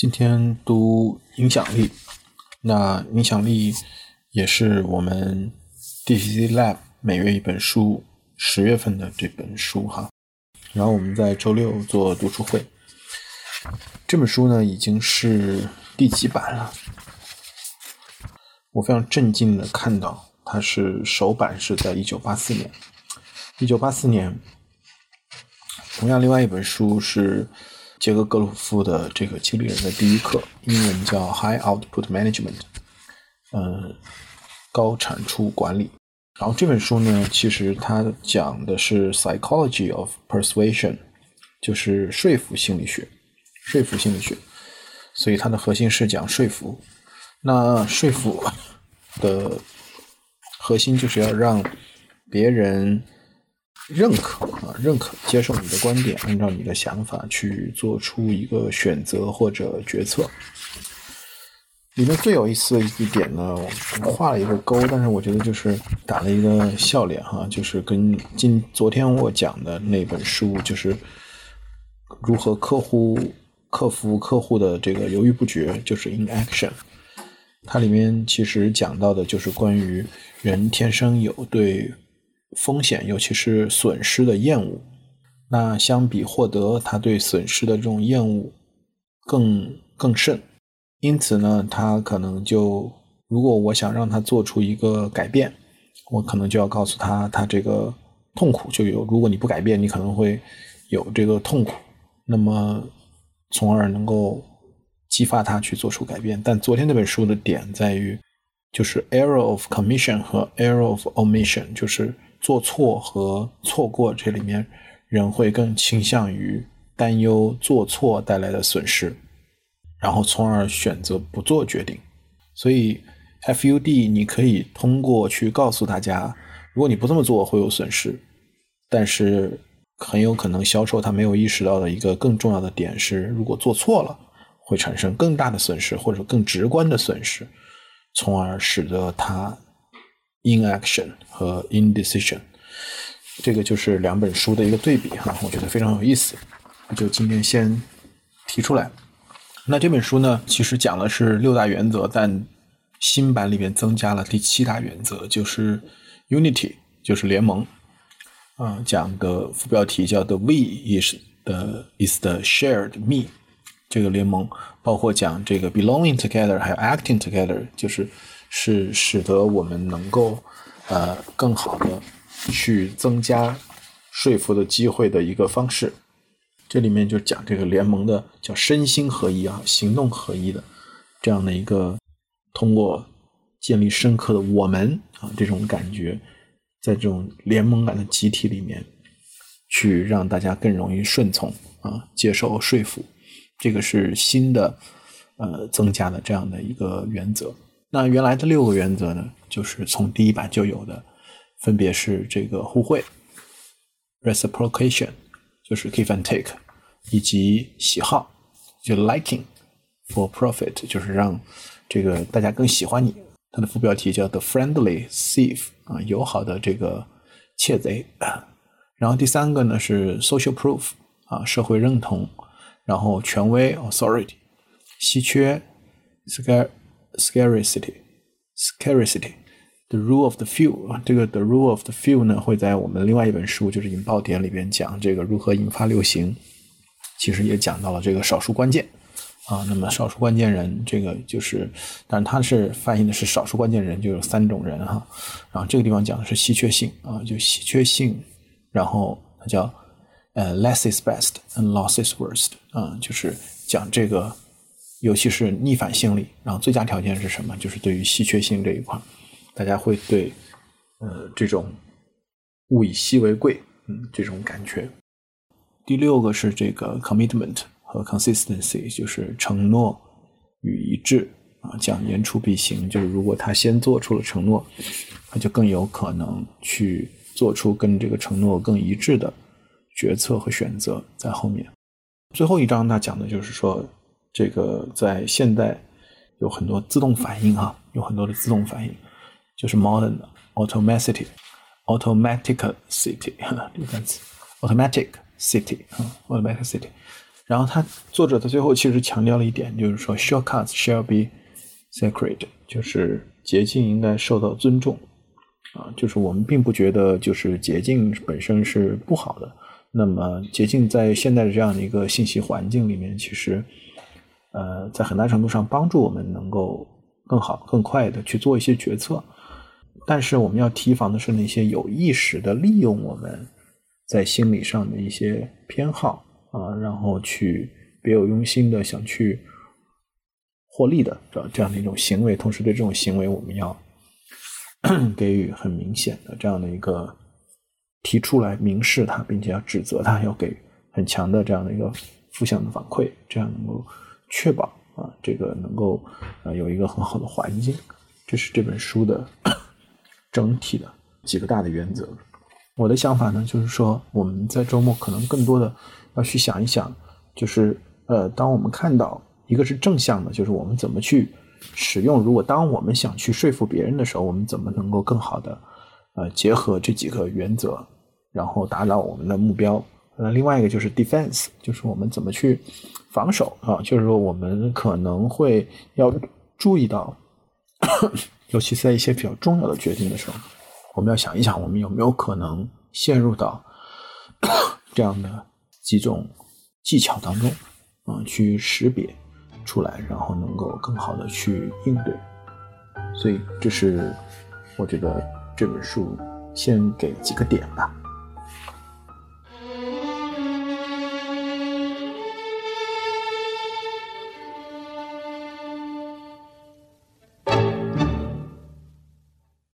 今天读影响力，那影响力也是我们 DCC Lab 每月一本书，十月份的这本书哈。然后我们在周六做读书会，这本书呢已经是第几版了？我非常震惊的看到，它是首版是在一九八四年，一九八四年。同样，另外一本书是。杰克·格鲁夫的这个经理人的第一课，英文叫 High Output Management，嗯，高产出管理。然后这本书呢，其实它讲的是 Psychology of Persuasion，就是说服心理学，说服心理学。所以它的核心是讲说服。那说服的核心就是要让别人。认可啊，认可接受你的观点，按照你的想法去做出一个选择或者决策。里面最有意思的一点呢，我画了一个勾，但是我觉得就是打了一个笑脸哈，就是跟今昨天我讲的那本书，就是如何客户克服客户的这个犹豫不决，就是 in action。它里面其实讲到的就是关于人天生有对。风险，尤其是损失的厌恶，那相比获得，他对损失的这种厌恶更更甚。因此呢，他可能就，如果我想让他做出一个改变，我可能就要告诉他，他这个痛苦就有。如果你不改变，你可能会有这个痛苦，那么从而能够激发他去做出改变。但昨天那本书的点在于，就是 error of commission 和 error of omission，就是。做错和错过，这里面人会更倾向于担忧做错带来的损失，然后从而选择不做决定。所以，FUD 你可以通过去告诉大家，如果你不这么做会有损失，但是很有可能销售他没有意识到的一个更重要的点是，如果做错了会产生更大的损失或者更直观的损失，从而使得他。Inaction 和 indecision，这个就是两本书的一个对比哈，我觉得非常有意思，就今天先提出来。那这本书呢，其实讲的是六大原则，但新版里面增加了第七大原则，就是 Unity，就是联盟。啊，讲的副标题叫 The We is the is the shared me，这个联盟包括讲这个 Belonging together，还有 Acting together，就是。是使得我们能够，呃，更好的去增加说服的机会的一个方式。这里面就讲这个联盟的叫身心合一啊，行动合一的这样的一个，通过建立深刻的我们啊这种感觉，在这种联盟感的集体里面，去让大家更容易顺从啊，接受说服。这个是新的呃增加的这样的一个原则。那原来的六个原则呢，就是从第一版就有的，分别是这个互惠 （reciprocation），就是 give and take，以及喜好，就 liking for profit，就是让这个大家更喜欢你。它的副标题叫 the friendly thief，啊，友好的这个窃贼。然后第三个呢是 social proof，啊，社会认同。然后权威 authority，稀缺 scare。Scarcity, scarcity, scarcity, the rule of the few 啊，这个 the rule of the few 呢，会在我们另外一本书，就是引爆点里边讲这个如何引发流行，其实也讲到了这个少数关键啊。那么少数关键人，这个就是，但是它是翻译的是少数关键人，就有三种人哈。然后这个地方讲的是稀缺性啊，就稀缺性，然后它叫呃 less is best and loss is worst 啊，就是讲这个。尤其是逆反心理，然后最佳条件是什么？就是对于稀缺性这一块，大家会对呃这种物以稀为贵，嗯，这种感觉。第六个是这个 commitment 和 consistency，就是承诺与一致啊，讲言出必行，就是如果他先做出了承诺，他就更有可能去做出跟这个承诺更一致的决策和选择在后面。最后一章他讲的就是说。这个在现代有很多自动反应哈，有很多的自动反应，就是 modern automaticity，automatic city 这个单词，automatic city 啊，automatic city。然后他作者在最后其实强调了一点，就是说 shortcuts shall be sacred，就是捷径应该受到尊重啊，就是我们并不觉得就是捷径本身是不好的。那么捷径在现在的这样的一个信息环境里面，其实呃在很大程度上帮助我们能够更好、更快的去做一些决策。但是我们要提防的是那些有意识的利用我们在心理上的一些偏好啊，然后去别有用心的想去获利的这这样的一种行为。同时，对这种行为，我们要 给予很明显的这样的一个提出来明示他，并且要指责他，要给很强的这样的一个负向的反馈，这样能够确保啊这个能够啊有一个很好的环境。这是这本书的。整体的几个大的原则，我的想法呢，就是说我们在周末可能更多的要去想一想，就是呃，当我们看到一个是正向的，就是我们怎么去使用，如果当我们想去说服别人的时候，我们怎么能够更好的呃结合这几个原则，然后达到我们的目标。那另外一个就是 defense，就是我们怎么去防守啊，就是说我们可能会要注意到。尤其是在一些比较重要的决定的时候，我们要想一想，我们有没有可能陷入到 这样的几种技巧当中，啊，去识别出来，然后能够更好的去应对。所以，这是我觉得这本书先给几个点吧。